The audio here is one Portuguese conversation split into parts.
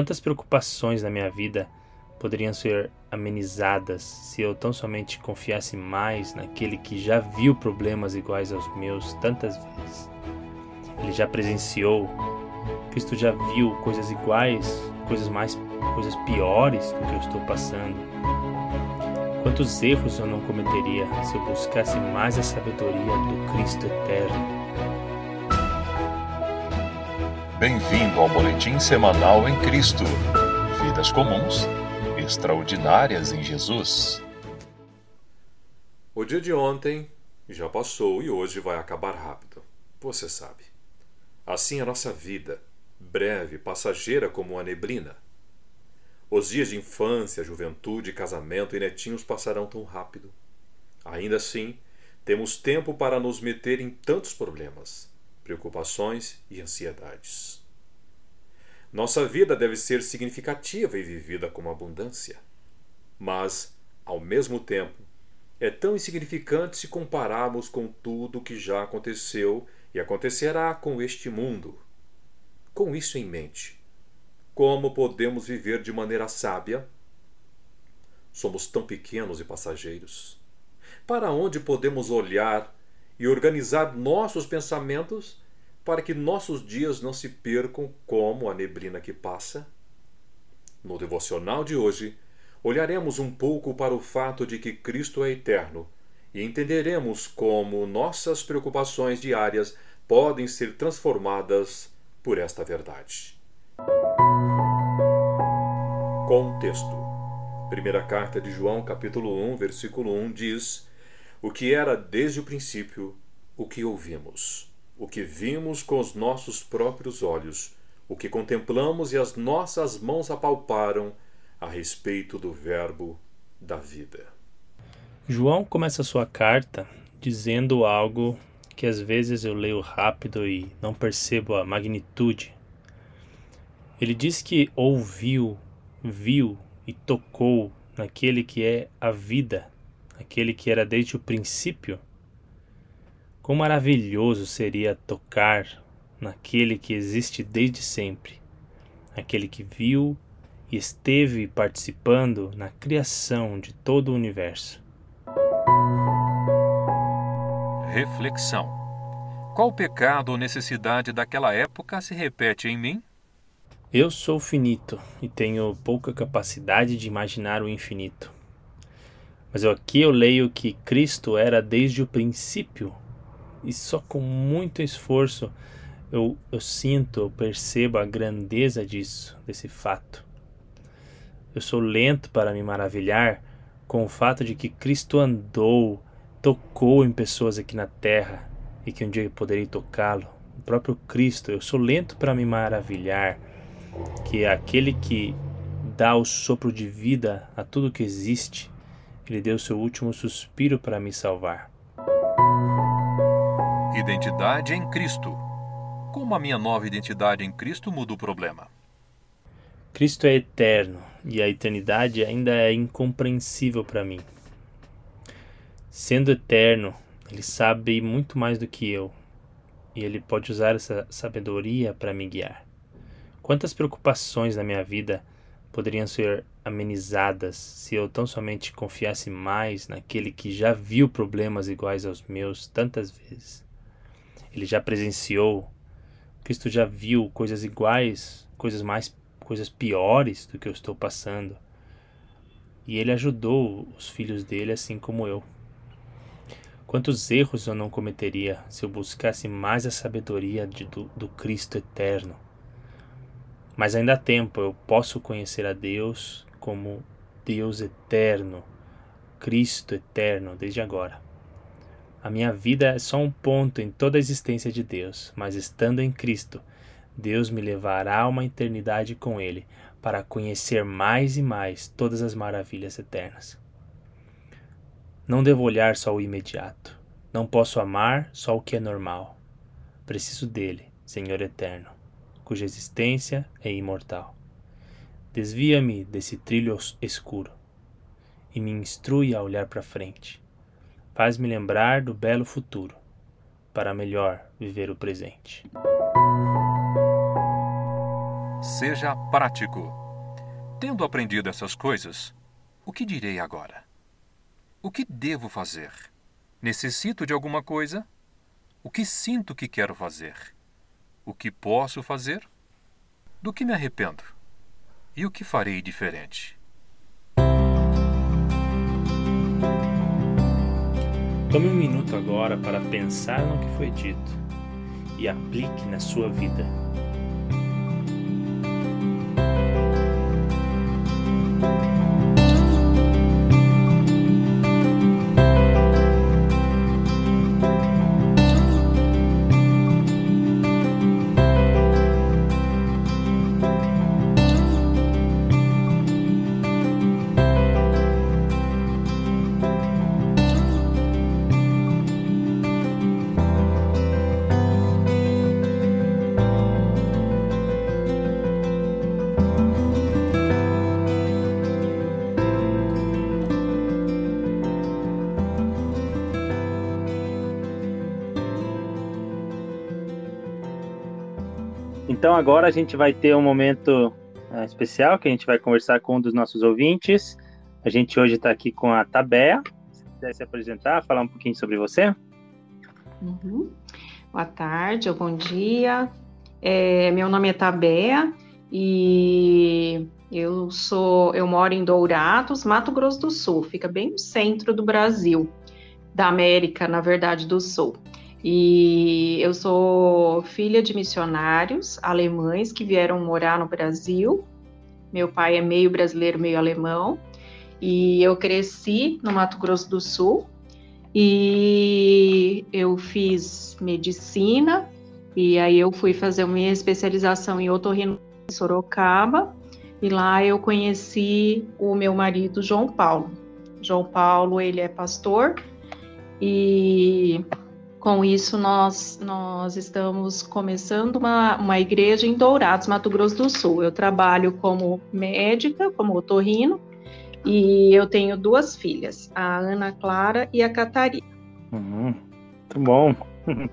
Quantas preocupações na minha vida poderiam ser amenizadas se eu tão somente confiasse mais naquele que já viu problemas iguais aos meus tantas vezes? Ele já presenciou, Cristo já viu coisas iguais, coisas mais, coisas piores do que eu estou passando. Quantos erros eu não cometeria se eu buscasse mais a sabedoria do Cristo eterno? Bem-vindo ao Boletim Semanal em Cristo. Vidas comuns, extraordinárias em Jesus. O dia de ontem já passou e hoje vai acabar rápido. Você sabe. Assim é a nossa vida, breve, passageira como a neblina. Os dias de infância, juventude, casamento e netinhos passarão tão rápido. Ainda assim, temos tempo para nos meter em tantos problemas preocupações e ansiedades. Nossa vida deve ser significativa e vivida com abundância. Mas, ao mesmo tempo, é tão insignificante se compararmos com tudo que já aconteceu e acontecerá com este mundo. Com isso em mente, como podemos viver de maneira sábia? Somos tão pequenos e passageiros. Para onde podemos olhar e organizar nossos pensamentos para que nossos dias não se percam como a neblina que passa? No devocional de hoje, olharemos um pouco para o fato de que Cristo é eterno e entenderemos como nossas preocupações diárias podem ser transformadas por esta verdade. Contexto. Primeira carta de João, capítulo 1, versículo 1 diz: o que era desde o princípio, o que ouvimos, o que vimos com os nossos próprios olhos, o que contemplamos e as nossas mãos apalparam a respeito do Verbo da vida. João começa sua carta dizendo algo que às vezes eu leio rápido e não percebo a magnitude. Ele diz que ouviu, viu e tocou naquele que é a vida aquele que era desde o princípio, quão maravilhoso seria tocar naquele que existe desde sempre, aquele que viu e esteve participando na criação de todo o universo. Reflexão: Qual pecado ou necessidade daquela época se repete em mim? Eu sou finito e tenho pouca capacidade de imaginar o infinito. Mas aqui eu leio que Cristo era desde o princípio, e só com muito esforço eu, eu sinto, eu percebo a grandeza disso, desse fato. Eu sou lento para me maravilhar com o fato de que Cristo andou, tocou em pessoas aqui na terra e que um dia eu poderei tocá-lo. O próprio Cristo, eu sou lento para me maravilhar que é aquele que dá o sopro de vida a tudo que existe ele deu seu último suspiro para me salvar. Identidade em Cristo. Como a minha nova identidade em Cristo muda o problema? Cristo é eterno e a eternidade ainda é incompreensível para mim. Sendo eterno, ele sabe muito mais do que eu e ele pode usar essa sabedoria para me guiar. Quantas preocupações na minha vida poderiam ser amenizadas se eu tão somente confiasse mais naquele que já viu problemas iguais aos meus tantas vezes. Ele já presenciou, Cristo já viu coisas iguais, coisas mais, coisas piores do que eu estou passando. E ele ajudou os filhos dele assim como eu. Quantos erros eu não cometeria se eu buscasse mais a sabedoria de, do, do Cristo eterno? Mas ainda há tempo, eu posso conhecer a Deus como Deus eterno, Cristo eterno, desde agora. A minha vida é só um ponto em toda a existência de Deus, mas estando em Cristo, Deus me levará a uma eternidade com Ele, para conhecer mais e mais todas as maravilhas eternas. Não devo olhar só o imediato. Não posso amar só o que é normal. Preciso dele, Senhor eterno cuja existência é imortal. Desvia-me desse trilho escuro e me instrui a olhar para frente. Faz-me lembrar do belo futuro, para melhor viver o presente. Seja prático. Tendo aprendido essas coisas, o que direi agora? O que devo fazer? Necessito de alguma coisa? O que sinto que quero fazer? O que posso fazer? Do que me arrependo? E o que farei diferente? Tome um minuto agora para pensar no que foi dito e aplique na sua vida. Então agora a gente vai ter um momento uh, especial que a gente vai conversar com um dos nossos ouvintes. A gente hoje está aqui com a Tabea. Se quiser se apresentar, falar um pouquinho sobre você. Uhum. Boa tarde ou bom dia. É, meu nome é Tabea e eu sou, eu moro em Dourados, Mato Grosso do Sul. Fica bem no centro do Brasil, da América, na verdade, do Sul. E eu sou filha de missionários alemães que vieram morar no Brasil. Meu pai é meio brasileiro, meio alemão. E eu cresci no Mato Grosso do Sul. E eu fiz medicina. E aí eu fui fazer minha especialização em otorrino em Sorocaba. E lá eu conheci o meu marido João Paulo. João Paulo, ele é pastor. E com isso, nós, nós estamos começando uma, uma igreja em Dourados, Mato Grosso do Sul. Eu trabalho como médica, como otorrino, e eu tenho duas filhas, a Ana Clara e a Catarina. Uhum, muito bom.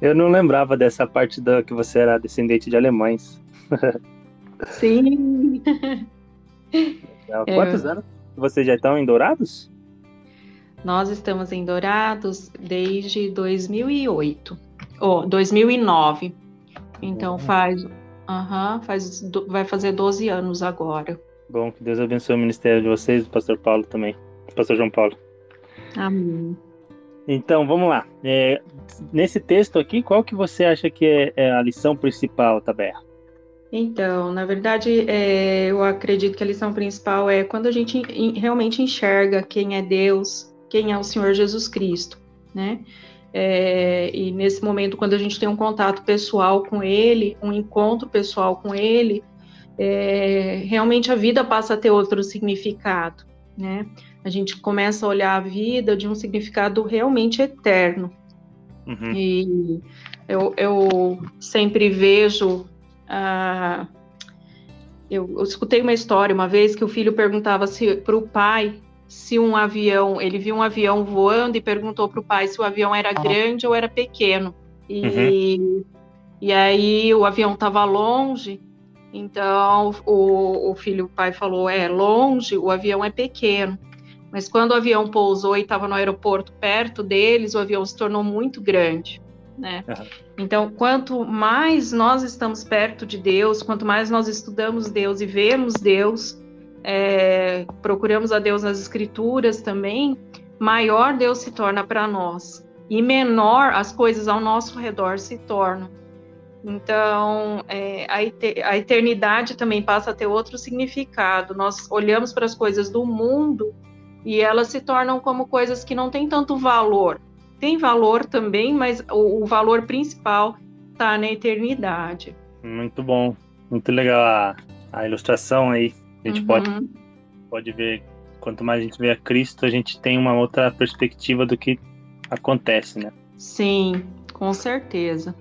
Eu não lembrava dessa parte da que você era descendente de alemães. Sim. Quantos é. anos vocês já estão em Dourados? Nós estamos em Dourados desde 2008, ou oh, 2009. Então faz, uh -huh, faz, vai fazer 12 anos agora. Bom, que Deus abençoe o ministério de vocês, do pastor Paulo também, pastor João Paulo. Amém. Então, vamos lá. É, nesse texto aqui, qual que você acha que é, é a lição principal, Taber? Então, na verdade, é, eu acredito que a lição principal é quando a gente realmente enxerga quem é Deus, quem é o Senhor Jesus Cristo, né? É, e nesse momento, quando a gente tem um contato pessoal com Ele, um encontro pessoal com Ele, é, realmente a vida passa a ter outro significado, né? A gente começa a olhar a vida de um significado realmente eterno. Uhum. E eu, eu, sempre vejo. Uh, eu, eu escutei uma história uma vez que o filho perguntava para o pai se um avião, ele viu um avião voando e perguntou para o pai se o avião era grande ou era pequeno. E, uhum. e aí o avião estava longe, então o, o filho, o pai falou: é longe, o avião é pequeno. Mas quando o avião pousou e estava no aeroporto perto deles, o avião se tornou muito grande. Né? Uhum. Então, quanto mais nós estamos perto de Deus, quanto mais nós estudamos Deus e vemos Deus, é, procuramos a Deus nas Escrituras também, maior Deus se torna para nós e menor as coisas ao nosso redor se tornam. Então, é, a eternidade também passa a ter outro significado. Nós olhamos para as coisas do mundo e elas se tornam como coisas que não têm tanto valor. Tem valor também, mas o, o valor principal está na eternidade. Muito bom, muito legal a, a ilustração aí. A gente uhum. pode, pode ver, quanto mais a gente vê a Cristo, a gente tem uma outra perspectiva do que acontece, né? Sim, com certeza.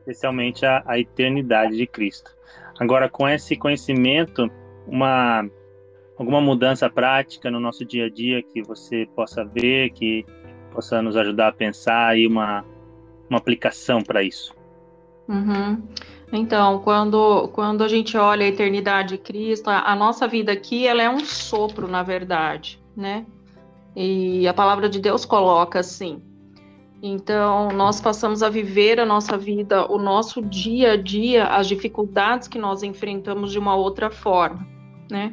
Especialmente a, a eternidade de Cristo. Agora, com esse conhecimento, uma alguma mudança prática no nosso dia a dia que você possa ver, que possa nos ajudar a pensar e uma, uma aplicação para isso. Uhum. Então, quando, quando a gente olha a eternidade de Cristo, a, nossa vida aqui, ela é um sopro, na verdade, né? E a palavra de Deus coloca assim. Então, nós passamos a viver a nossa vida, o nosso dia a dia, as dificuldades que nós enfrentamos de uma outra forma, né?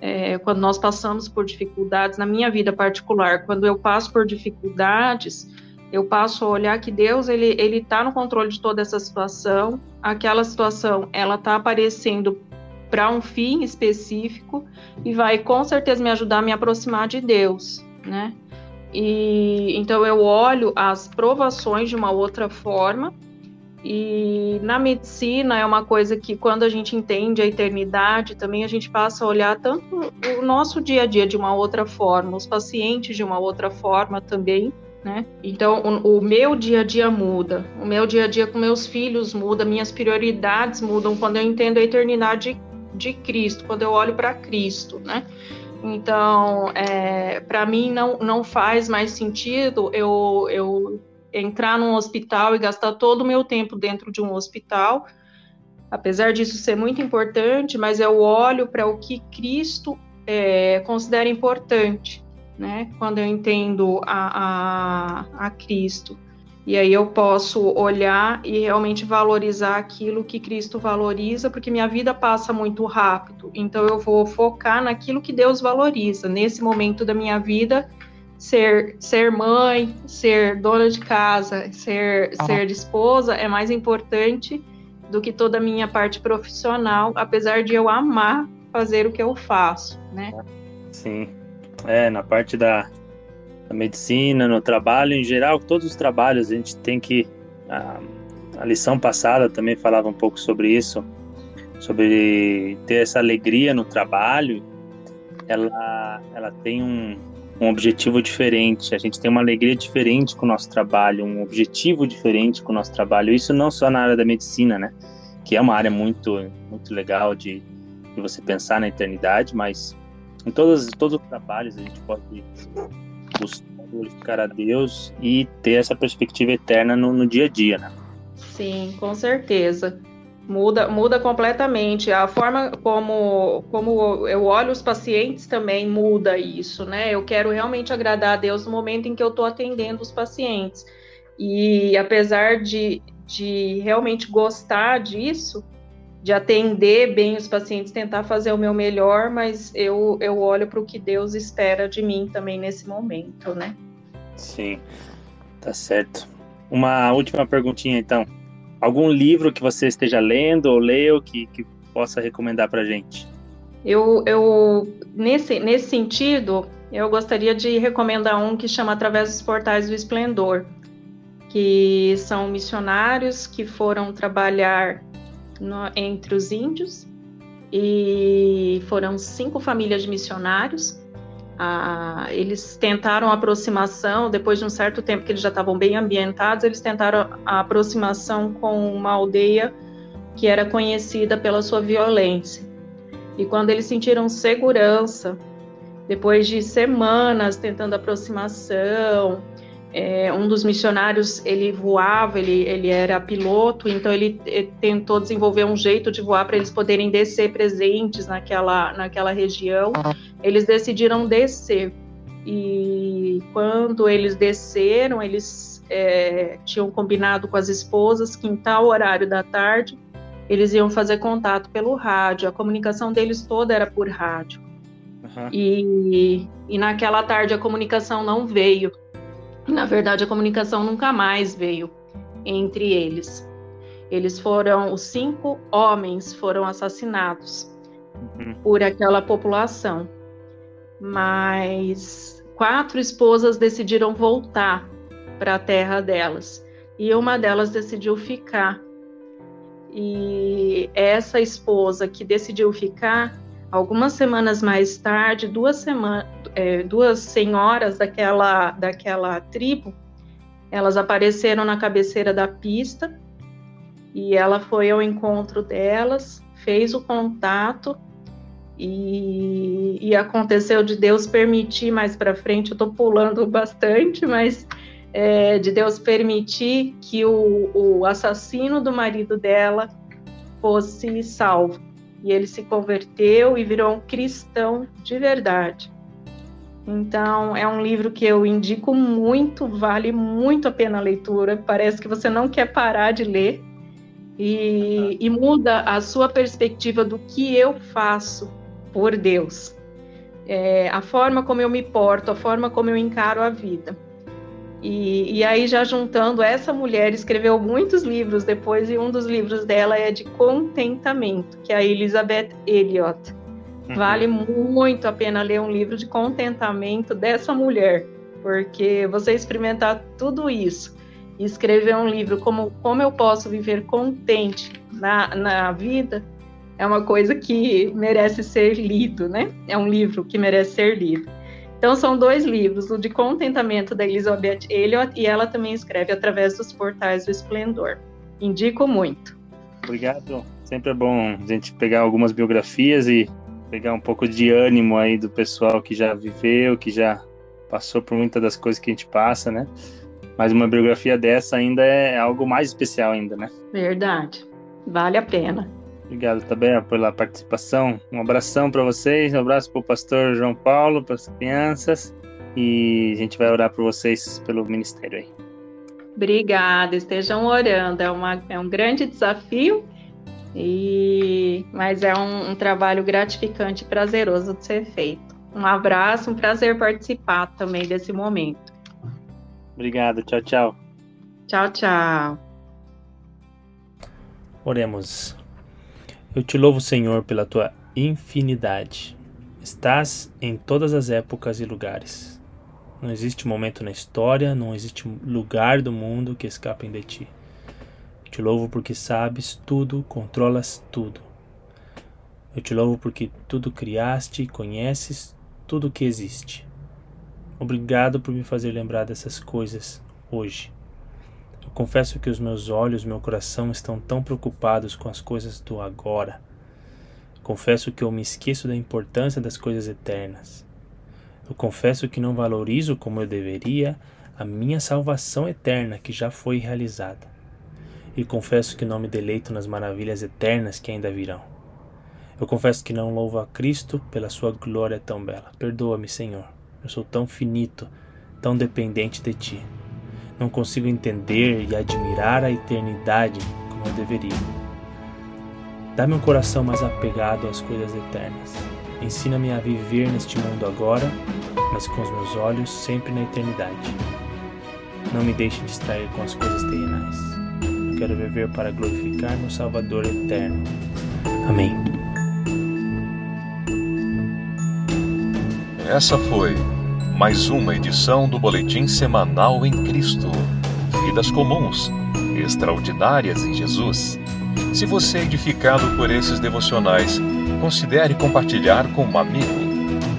É, quando nós passamos por dificuldades, na minha vida particular, quando eu passo por dificuldades, eu passo a olhar que Deus ele ele está no controle de toda essa situação. Aquela situação ela está aparecendo para um fim específico e vai com certeza me ajudar a me aproximar de Deus, né? E então eu olho as provações de uma outra forma. E na medicina é uma coisa que quando a gente entende a eternidade, também a gente passa a olhar tanto o nosso dia a dia de uma outra forma, os pacientes de uma outra forma também né? Então, o, o, meu dia a dia muda, o meu dia a dia com meus filhos muda, minhas prioridades mudam quando eu entendo a eternidade de, Cristo, quando eu olho para Cristo, né? Então, é, para mim não, não faz mais sentido eu, eu entrar num hospital e gastar todo o meu tempo dentro de um hospital, apesar disso ser muito importante, mas eu olho para o que Cristo é, considera importante né? Quando eu entendo a, a, a Cristo. E aí eu posso olhar e realmente valorizar aquilo que Cristo valoriza, porque minha vida passa muito rápido. Então eu vou focar naquilo que Deus valoriza. Nesse momento da minha vida, ser ser mãe, ser dona de casa, ser ah. ser esposa é mais importante do que toda a minha parte profissional, apesar de eu amar fazer o que eu faço, né? Sim. É, na parte da, da medicina, no trabalho em geral, todos os trabalhos a gente tem que. A, a lição passada também falava um pouco sobre isso, sobre ter essa alegria no trabalho. Ela, ela tem um, um objetivo diferente. A gente tem uma alegria diferente com o nosso trabalho, um objetivo diferente com o nosso trabalho. Isso não só na área da medicina, né? Que é uma área muito, muito legal de, de você pensar na eternidade, mas em todos, todos os trabalhos a gente pode buscar glorificar a Deus e ter essa perspectiva eterna no, no dia a dia, né? Sim, com certeza. Muda, muda completamente. A forma como, como eu olho os pacientes também muda isso, né? Eu quero realmente agradar a Deus no momento em que eu estou atendendo os pacientes. E apesar de, de realmente gostar disso, de atender bem os pacientes, tentar fazer o meu melhor, mas eu, eu olho para o que Deus espera de mim também nesse momento, né? Sim, tá certo. Uma última perguntinha então. Algum livro que você esteja lendo ou leu que, que possa recomendar para gente? Eu, eu nesse, nesse sentido, eu gostaria de recomendar um que chama Através dos Portais do Esplendor, que são missionários que foram trabalhar no, entre os índios e foram cinco famílias de missionários. Ah, eles tentaram aproximação, depois de um certo tempo que eles já estavam bem ambientados, eles tentaram a aproximação com uma aldeia que era conhecida pela sua violência. E quando eles sentiram segurança, depois de semanas tentando aproximação, é, um dos missionários ele voava, ele, ele era piloto, então ele, ele tentou desenvolver um jeito de voar para eles poderem descer presentes naquela, naquela região. Eles decidiram descer e quando eles desceram, eles é, tinham combinado com as esposas que em tal horário da tarde eles iam fazer contato pelo rádio. A comunicação deles toda era por rádio. Uhum. E, e naquela tarde a comunicação não veio. Na verdade, a comunicação nunca mais veio entre eles. Eles foram, os cinco homens foram assassinados uhum. por aquela população. Mas quatro esposas decidiram voltar para a terra delas. E uma delas decidiu ficar. E essa esposa que decidiu ficar, algumas semanas mais tarde, duas, semanas é, duas senhoras daquela, daquela tribo, elas apareceram na cabeceira da pista e ela foi ao encontro delas, fez o contato e, e aconteceu de Deus permitir mais para frente. Eu estou pulando bastante, mas é, de Deus permitir que o, o assassino do marido dela fosse salvo. E ele se converteu e virou um cristão de verdade. Então, é um livro que eu indico muito, vale muito a pena a leitura. Parece que você não quer parar de ler e, e muda a sua perspectiva do que eu faço por Deus. É, a forma como eu me porto, a forma como eu encaro a vida. E, e, aí, já juntando, essa mulher escreveu muitos livros depois, e um dos livros dela é de contentamento, que é a Elizabeth Elliot. Uhum. Vale muito a pena ler um livro de contentamento dessa mulher, porque você experimentar tudo isso e escrever um livro como como eu posso viver contente na, na vida é uma coisa que merece ser lido, né? É um livro que merece ser lido. Então são dois livros, o de contentamento da Elizabeth Elliot e ela também escreve através dos portais do Esplendor. Indico muito. Obrigado. Sempre é bom a gente pegar algumas biografias e pegar um pouco de ânimo aí do pessoal que já viveu, que já passou por muitas das coisas que a gente passa, né? Mas uma biografia dessa ainda é algo mais especial ainda, né? Verdade. Vale a pena. Obrigado também pela participação. Um abração para vocês, um abraço para o pastor João Paulo, para as crianças e a gente vai orar por vocês pelo ministério aí. Obrigada, estejam orando. É, uma, é um grande desafio e, mas é um, um trabalho gratificante e prazeroso de ser feito. Um abraço, um prazer participar também desse momento. Obrigado, tchau, tchau. Tchau, tchau. Oremos. Eu te louvo, Senhor, pela tua infinidade. Estás em todas as épocas e lugares. Não existe momento na história, não existe lugar do mundo que escapem de ti. Te louvo porque sabes tudo, controlas tudo. Eu te louvo porque tudo criaste e conheces tudo que existe. Obrigado por me fazer lembrar dessas coisas hoje. Eu confesso que os meus olhos, meu coração estão tão preocupados com as coisas do agora. Confesso que eu me esqueço da importância das coisas eternas. Eu confesso que não valorizo como eu deveria a minha salvação eterna que já foi realizada e confesso que não me deleito nas maravilhas eternas que ainda virão. Eu confesso que não louvo a Cristo pela sua glória tão bela. Perdoa-me, Senhor. Eu sou tão finito, tão dependente de ti. Não consigo entender e admirar a eternidade como eu deveria. Dá-me um coração mais apegado às coisas eternas. Ensina-me a viver neste mundo agora, mas com os meus olhos sempre na eternidade. Não me deixe distrair com as coisas terrenais quero viver para glorificar meu Salvador eterno. Amém. Essa foi mais uma edição do Boletim Semanal em Cristo. Vidas comuns, extraordinárias em Jesus. Se você é edificado por esses devocionais, considere compartilhar com um amigo.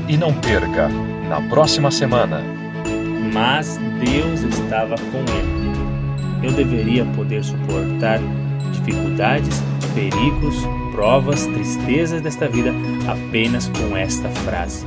E não perca, na próxima semana. Mas Deus estava com ele eu deveria poder suportar dificuldades, perigos, provas, tristezas desta vida apenas com esta frase: